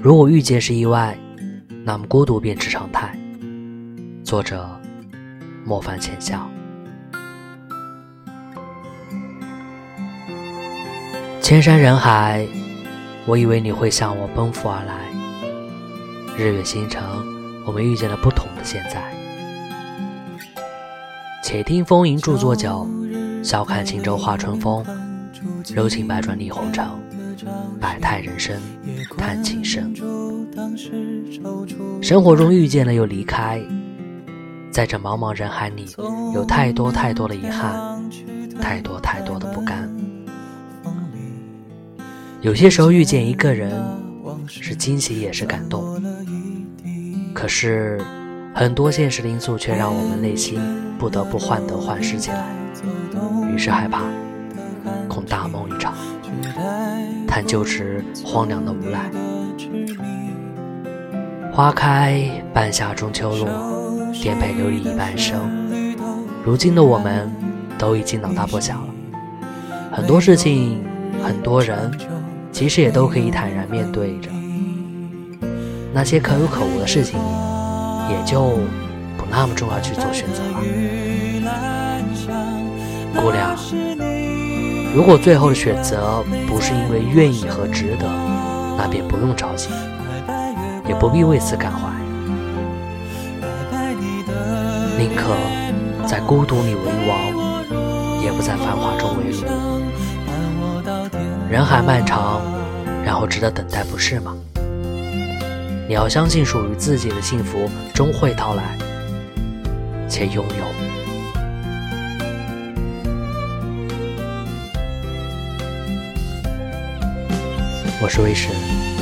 如果遇见是意外，那么孤独便是常态。作者：莫凡浅笑。千山人海，我以为你会向我奔赴而来。日月星辰，我们遇见了不同的现在。且听风吟著作酒，笑看轻舟化春风。柔情百转历红尘，百态人生叹情深。生活中遇见了又离开，在这茫茫人海里，有太多太多的遗憾，太多太多的不甘。有些时候遇见一个人，是惊喜也是感动。可是，很多现实的因素却让我们内心不得不患得患失起来，于是害怕，恐大梦一场，叹旧时荒凉的无奈。花开半夏中秋落，颠沛流离一半生。如今的我们，都已经老大不小了，很多事情，很多人，其实也都可以坦然面对着。那些可有可无的事情，也就不那么重要去做选择了。姑娘，如果最后的选择不是因为愿意和值得，那便不用着急，也不必为此感怀。宁可在孤独里为王，也不在繁华中为奴。人海漫长，然后值得等待，不是吗？你要相信，属于自己的幸福终会到来，且拥有。我是魏十。